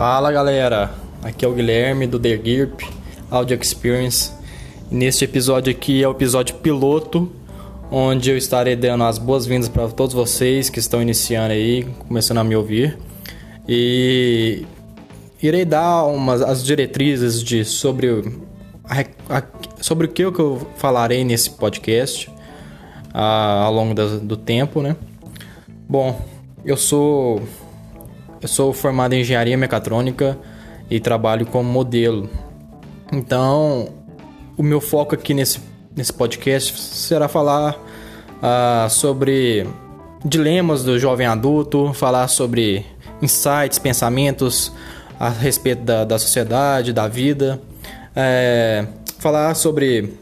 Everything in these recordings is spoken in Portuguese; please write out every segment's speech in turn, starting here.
Fala galera, aqui é o Guilherme do The GIRP Audio Experience. Neste episódio aqui é o episódio piloto, onde eu estarei dando as boas-vindas para todos vocês que estão iniciando aí, começando a me ouvir. E irei dar umas as diretrizes de sobre a, a, sobre o que eu falarei nesse podcast a, ao longo do, do tempo, né? Bom, eu sou eu sou formado em engenharia mecatrônica e trabalho como modelo. Então, o meu foco aqui nesse, nesse podcast será falar uh, sobre dilemas do jovem adulto, falar sobre insights, pensamentos a respeito da, da sociedade, da vida, é, falar sobre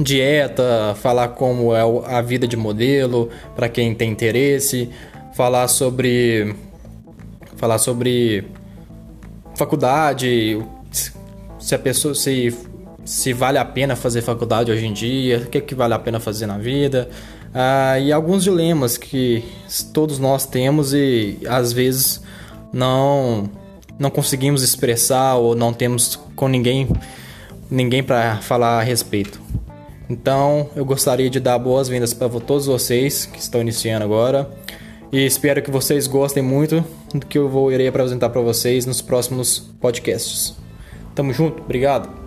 dieta, falar como é a vida de modelo para quem tem interesse, falar sobre falar sobre faculdade, se a pessoa se se vale a pena fazer faculdade hoje em dia, o que, é que vale a pena fazer na vida, ah, e alguns dilemas que todos nós temos e às vezes não não conseguimos expressar ou não temos com ninguém ninguém para falar a respeito. Então, eu gostaria de dar boas-vindas para todos vocês que estão iniciando agora. E espero que vocês gostem muito do que eu vou irei apresentar para vocês nos próximos podcasts. Tamo junto, obrigado.